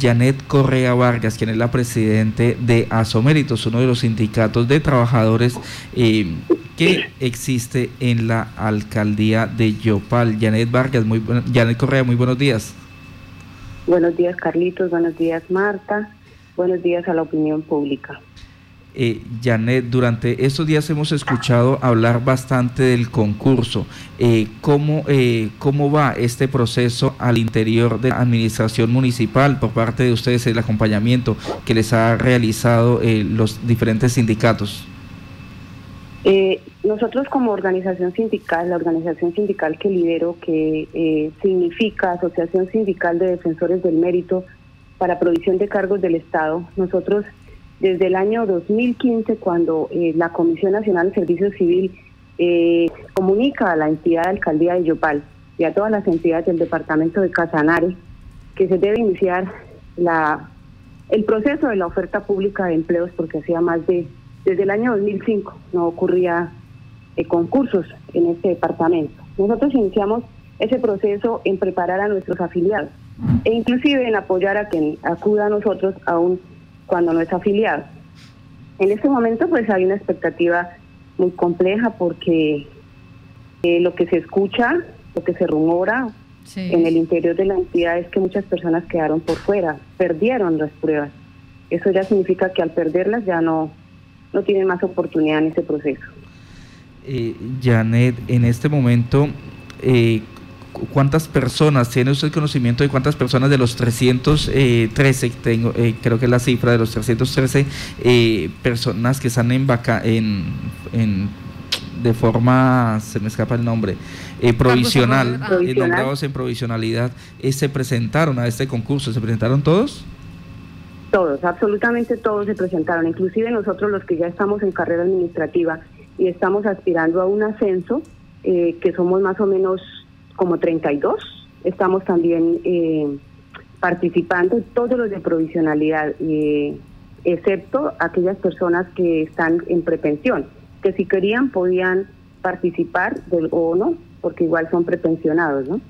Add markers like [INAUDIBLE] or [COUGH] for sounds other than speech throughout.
Janet Correa Vargas, quien es la presidente de Asoméritos, uno de los sindicatos de trabajadores eh, que existe en la alcaldía de Yopal. Janet Vargas, muy Janet Correa, muy buenos días. Buenos días, Carlitos. Buenos días, Marta. Buenos días a la opinión pública. Eh, Janet, durante estos días hemos escuchado hablar bastante del concurso. Eh, ¿cómo, eh, ¿Cómo va este proceso al interior de la administración municipal por parte de ustedes, el acompañamiento que les ha realizado eh, los diferentes sindicatos? nosotros como organización sindical, la organización sindical que lidero, que significa Asociación Sindical de Defensores del Mérito para Provisión de Cargos del Estado, nosotros desde el año 2015, cuando eh, la Comisión Nacional de Servicio Civil eh, comunica a la entidad de alcaldía de Yopal y a todas las entidades del departamento de Casanare que se debe iniciar la el proceso de la oferta pública de empleos porque hacía más de desde el año 2005 no ocurría eh, concursos en este departamento. Nosotros iniciamos ese proceso en preparar a nuestros afiliados e inclusive en apoyar a quien acuda a nosotros a un cuando no es afiliado. En este momento pues hay una expectativa muy compleja porque eh, lo que se escucha, lo que se rumora en el interior de la entidad es que muchas personas quedaron por fuera, perdieron las pruebas. Eso ya significa que al perderlas ya no, no tienen más oportunidad en ese proceso. Eh, Janet, en este momento, eh, ¿Cuántas personas, tiene usted conocimiento de cuántas personas de los 313, tengo, eh, creo que es la cifra de los 313 eh, personas que están en, vaca, en, en, de forma, se me escapa el nombre, eh, provisional, nombrados en provisionalidad, se presentaron a este concurso? ¿Se presentaron todos? Todos, absolutamente todos se presentaron, inclusive nosotros los que ya estamos en carrera administrativa y estamos aspirando a un ascenso, que somos más o menos como 32. Estamos también eh, participando todos los de provisionalidad, eh, excepto aquellas personas que están en prepensión, que si querían podían participar del, o no, porque igual son prepensionados, ¿no?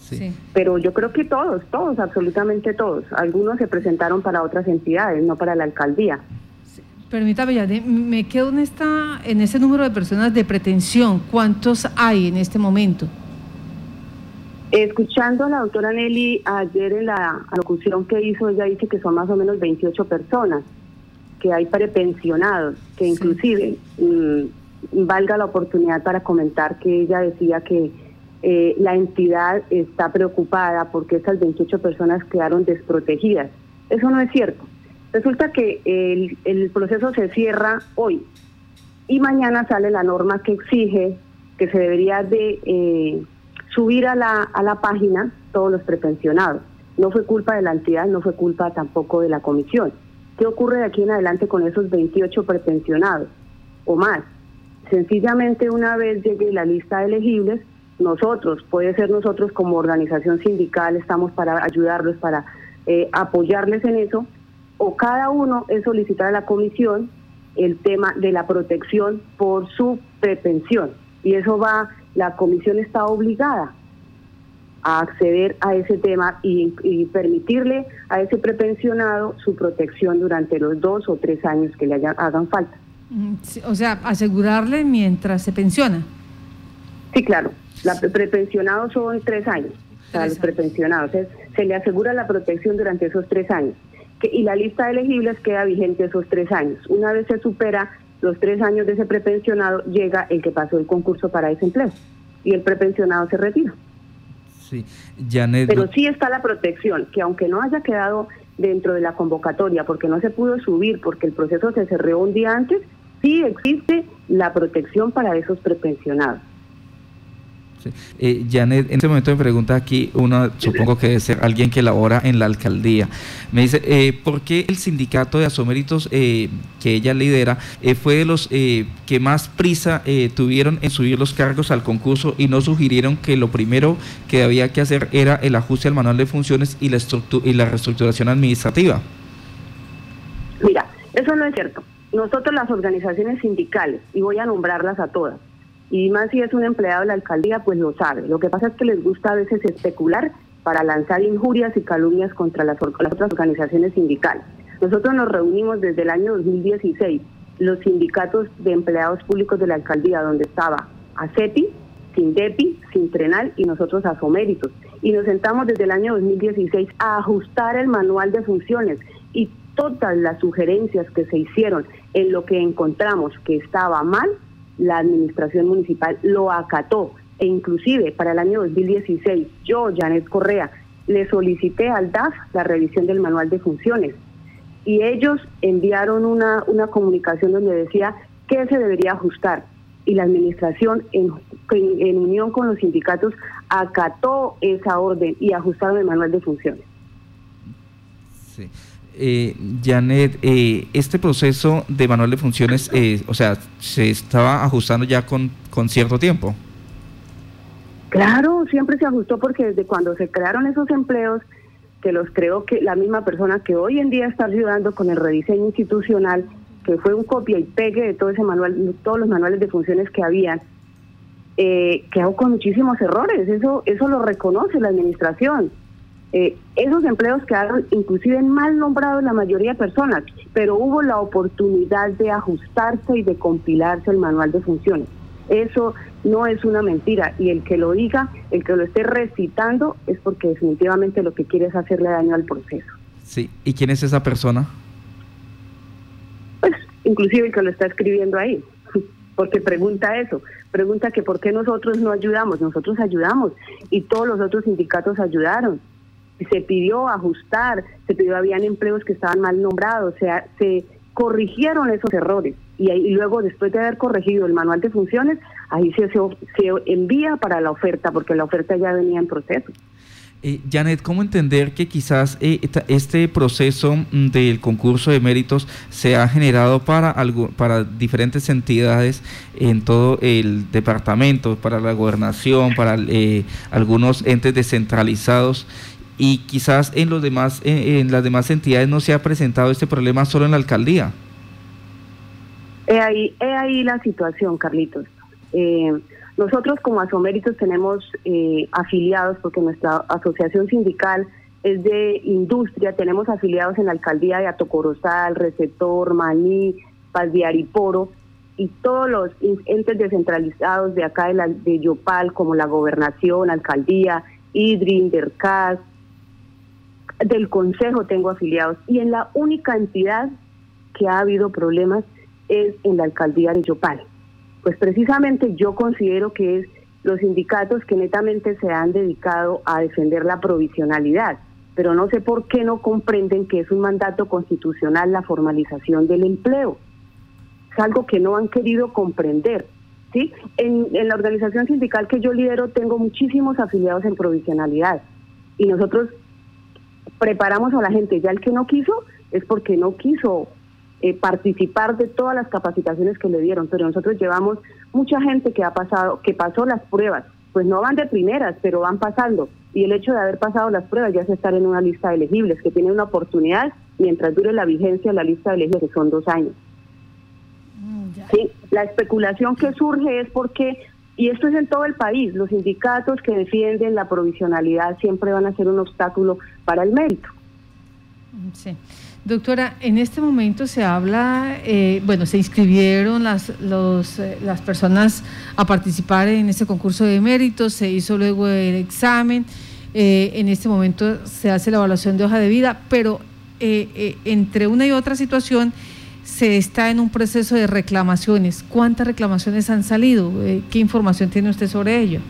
Sí. Pero yo creo que todos, todos, absolutamente todos. Algunos se presentaron para otras entidades, no para la alcaldía. Permítame, ya me quedo en, esta, en ese número de personas de pretensión. ¿Cuántos hay en este momento? Escuchando a la doctora Nelly ayer en la alocución que hizo, ella dice que son más o menos 28 personas, que hay prepensionados, que inclusive mm, valga la oportunidad para comentar que ella decía que eh, la entidad está preocupada porque esas 28 personas quedaron desprotegidas. Eso no es cierto. Resulta que el, el proceso se cierra hoy y mañana sale la norma que exige que se debería de... Eh, subir a la, a la página todos los prepensionados. No fue culpa de la entidad, no fue culpa tampoco de la comisión. ¿Qué ocurre de aquí en adelante con esos 28 prepensionados o más? Sencillamente una vez llegue la lista de elegibles, nosotros, puede ser nosotros como organización sindical, estamos para ayudarlos, para eh, apoyarles en eso, o cada uno es solicitar a la comisión el tema de la protección por su prepensión. Y eso va la comisión está obligada a acceder a ese tema y, permitirle a ese prepensionado su protección durante los dos o tres años que le hagan falta. Mm, o sea, asegurarle mientras se pensiona. Sí, claro. La prepensionado son tres años. para los prepensionados. se le asegura la protección durante esos tres años. Que, y la lista de elegibles queda vigente esos tres años. Una vez se supera los tres años de ese prepensionado, llega el que pasó el concurso para ese empleo y el prepensionado se retira. Sí, Pero sí está la protección, que aunque no haya quedado dentro de la convocatoria porque no se pudo subir, porque el proceso se cerró un día antes, sí existe la protección para esos prepensionados. Eh, Janet, en este momento me pregunta aquí, uno supongo que debe ser alguien que labora en la alcaldía. Me dice, eh, ¿por qué el sindicato de asoméritos eh, que ella lidera eh, fue de los que más prisa tuvieron en subir los cargos al concurso y no sugirieron que lo primero que había que hacer era el ajuste al manual de funciones y la, y la reestructuración administrativa? Mira, eso no es cierto. Nosotros las organizaciones sindicales, y voy a nombrarlas a todas, y más si es un empleado de la alcaldía, pues lo sabe. Lo que pasa es que les gusta a veces especular para lanzar injurias y calumnias contra las, las otras organizaciones sindicales. Nosotros nos reunimos desde el año 2016, los sindicatos de empleados públicos de la alcaldía, donde estaba ACETI, SINDEPI, Sintrenal y nosotros Asoméritos. Y nos sentamos desde el año 2016 a ajustar el manual de funciones y todas las sugerencias que se hicieron en lo que encontramos que estaba mal, la administración municipal lo acató e inclusive para el año 2016 yo, Janet Correa, le solicité al DAF la revisión del manual de funciones y ellos enviaron una, una comunicación donde decía que se debería ajustar y la administración en, en, unión con los sindicatos acató esa orden y ajustaron el manual de funciones. Sí. Eh, Janet, eh, este proceso de manual de funciones, eh, o sea, se estaba ajustando ya con, con cierto tiempo. Claro, siempre se ajustó porque desde cuando se crearon esos empleos, que los creó que la misma persona que hoy en día está ayudando con el rediseño institucional, que fue un copia y pegue de todo ese manual, todos los manuales de funciones que habían, eh, quedó con muchísimos errores. Eso, eso lo reconoce la administración. Eh, esos empleos quedaron inclusive mal nombrados la mayoría de personas, pero hubo la oportunidad de ajustarse y de compilarse el manual de funciones. Eso no es una mentira y el que lo diga, el que lo esté recitando, es porque definitivamente lo que quiere es hacerle daño al proceso. Sí, ¿y quién es esa persona? Pues inclusive el que lo está escribiendo ahí, [LAUGHS] porque pregunta eso, pregunta que por qué nosotros no ayudamos, nosotros ayudamos y todos los otros sindicatos ayudaron. Se pidió ajustar, se pidió, habían empleos que estaban mal nombrados, o sea, se corrigieron esos errores y, luego después de haber corregido el manual de funciones, ahí se, se, envía para la oferta porque la oferta ya venía en proceso. Eh, Janet, ¿cómo entender que quizás eh, este proceso mm, del concurso de méritos se ha generado para, para diferentes entidades en todo el departamento, para la gobernación, para eh, algunos entes descentralizados? Y quizás en, los demás, en las demás entidades no se ha presentado este problema solo en la alcaldía. He ahí, he ahí la situación, Carlitos. Eh, nosotros como Asoméritos tenemos eh, afiliados, porque nuestra asociación sindical es de industria, tenemos afiliados en la alcaldía de Atocorozal, Receptor, Maní, Paz de Ariporo, y todos los entes descentralizados de acá de, la, de Yopal, como la gobernación, alcaldía, IDRIN, DERCAS, del consejo tengo afiliados, y en la única entidad que ha habido problemas es en la alcaldía de Yopal. Pues precisamente yo considero que es los sindicatos que netamente se han dedicado a defender la provisionalidad, pero no sé por qué no comprenden que es un mandato constitucional la formalización del empleo. Es algo que no han querido comprender. ¿sí? En, en la organización sindical que yo lidero tengo muchísimos afiliados en provisionalidad y nosotros preparamos a la gente. Ya el que no quiso es porque no quiso eh, participar de todas las capacitaciones que le dieron, pero nosotros llevamos mucha gente que ha pasado, que pasó las pruebas, pues no van de primeras, pero van pasando. Y el hecho de haber pasado las pruebas ya es estar en una lista de elegibles, que tiene una oportunidad mientras dure la vigencia de la lista de elegibles, que son dos años. Mm, sí, la especulación que surge es porque, y esto es en todo el país, los sindicatos que defienden la provisionalidad siempre van a ser un obstáculo para el mérito. Sí. Doctora, en este momento se habla, eh, bueno, se inscribieron las, los, eh, las personas a participar en este concurso de méritos, se hizo luego el examen, eh, en este momento se hace la evaluación de hoja de vida, pero entre una y otra situación se está en un proceso de reclamaciones. ¿Cuántas reclamaciones han salido? ¿Qué información tiene usted sobre ello?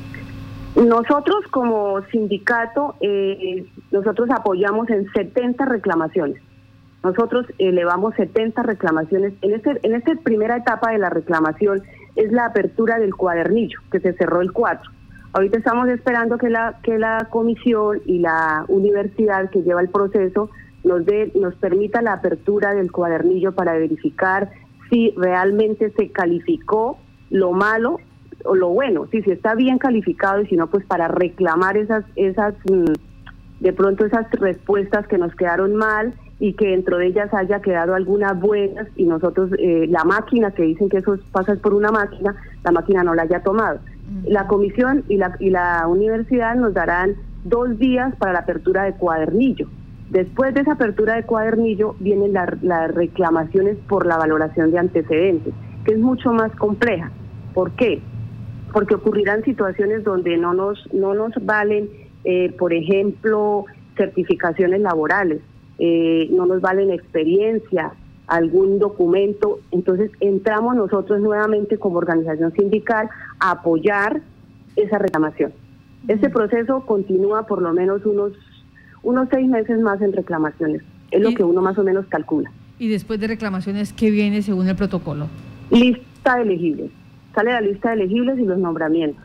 Nosotros como sindicato, nosotros apoyamos en 70 reclamaciones. Nosotros elevamos 70 reclamaciones. En, este, en esta primera etapa de la reclamación es la apertura del cuadernillo, que se cerró el 4. Ahorita estamos esperando que la, que la comisión y la universidad que lleva el proceso nos, dé, nos permita la apertura del cuadernillo para verificar si realmente se calificó lo malo o lo bueno, si se está bien calificado y si no, pues para reclamar esas, esas, mm, de pronto esas respuestas que nos quedaron mal y que dentro de ellas haya quedado algunas buenas y nosotros, eh, la máquina, que dicen que eso pasa por una máquina, la máquina no la haya tomado. La comisión y la, y la universidad nos darán dos días para la apertura de cuadernillo. Después de esa apertura de cuadernillo vienen las reclamaciones por la valoración de antecedentes, que es mucho más compleja. ¿Por qué? Porque ocurrirán situaciones donde no nos, no nos valen, eh, por ejemplo, certificaciones laborales, eh, no nos valen experiencia, algún documento. Entonces entramos nosotros nuevamente como organización sindical a apoyar esa reclamación. Este proceso continúa por lo menos unos, unos seis meses más en reclamaciones. Es lo que uno más o menos calcula. ¿Y después de reclamaciones qué viene según el protocolo? Lista de elegibles. Sale la lista de elegibles y los nombramientos.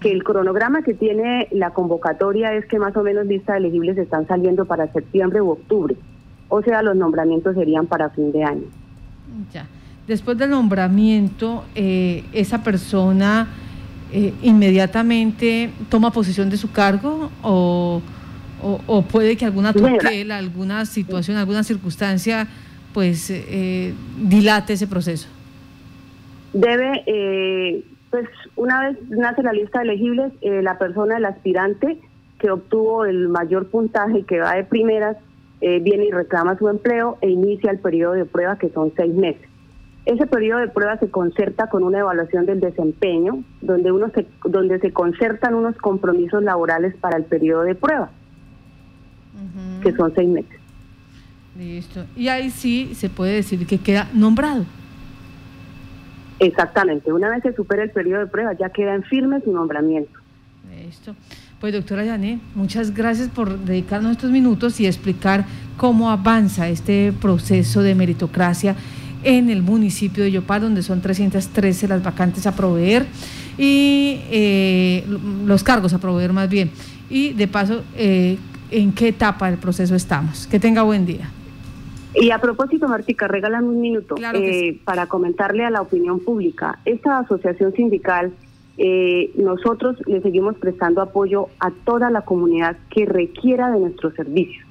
Que el cronograma que tiene la convocatoria es que más o menos lista de elegibles están saliendo para septiembre u octubre. O sea, los nombramientos serían para fin de año. Ya. Después del nombramiento, eh, esa persona eh, inmediatamente toma posesión de su cargo o, o, puede que alguna tutela, alguna situación, alguna circunstancia, pues eh, dilate ese proceso? Debe, eh, pues una vez nace la lista de elegibles, la persona, el aspirante que obtuvo el mayor puntaje, que va de primeras, viene y reclama su empleo e inicia el periodo de prueba, que son seis meses. Ese periodo de prueba se concerta con una evaluación del desempeño, donde, uno se, donde se concertan unos compromisos laborales para el periodo de prueba, que son seis meses. Listo. Y ahí sí se puede decir que queda nombrado. Exactamente. Una vez se supera el periodo de prueba, ya queda en firme su nombramiento. Listo. Pues doctora Yané, muchas gracias por dedicarnos estos minutos y explicar cómo avanza este proceso de meritocracia en el municipio de Yopal, donde son 313 las vacantes a proveer y eh, los cargos a proveer más bien. Y de paso, eh, ¿en qué etapa del proceso estamos? Que tenga buen día. Y a propósito, Martica, regálame un minuto eh, para comentarle a la opinión pública. Esta asociación sindical, nosotros le seguimos prestando apoyo a toda la comunidad que requiera de nuestros servicios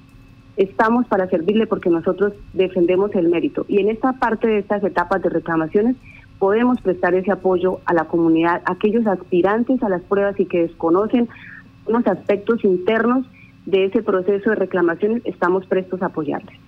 estamos para servirle porque nosotros defendemos el mérito. Y en esta parte de estas etapas de reclamaciones podemos prestar ese apoyo a la comunidad, a aquellos aspirantes a las pruebas y que desconocen unos aspectos internos de ese proceso de reclamaciones, estamos prestos a apoyarles.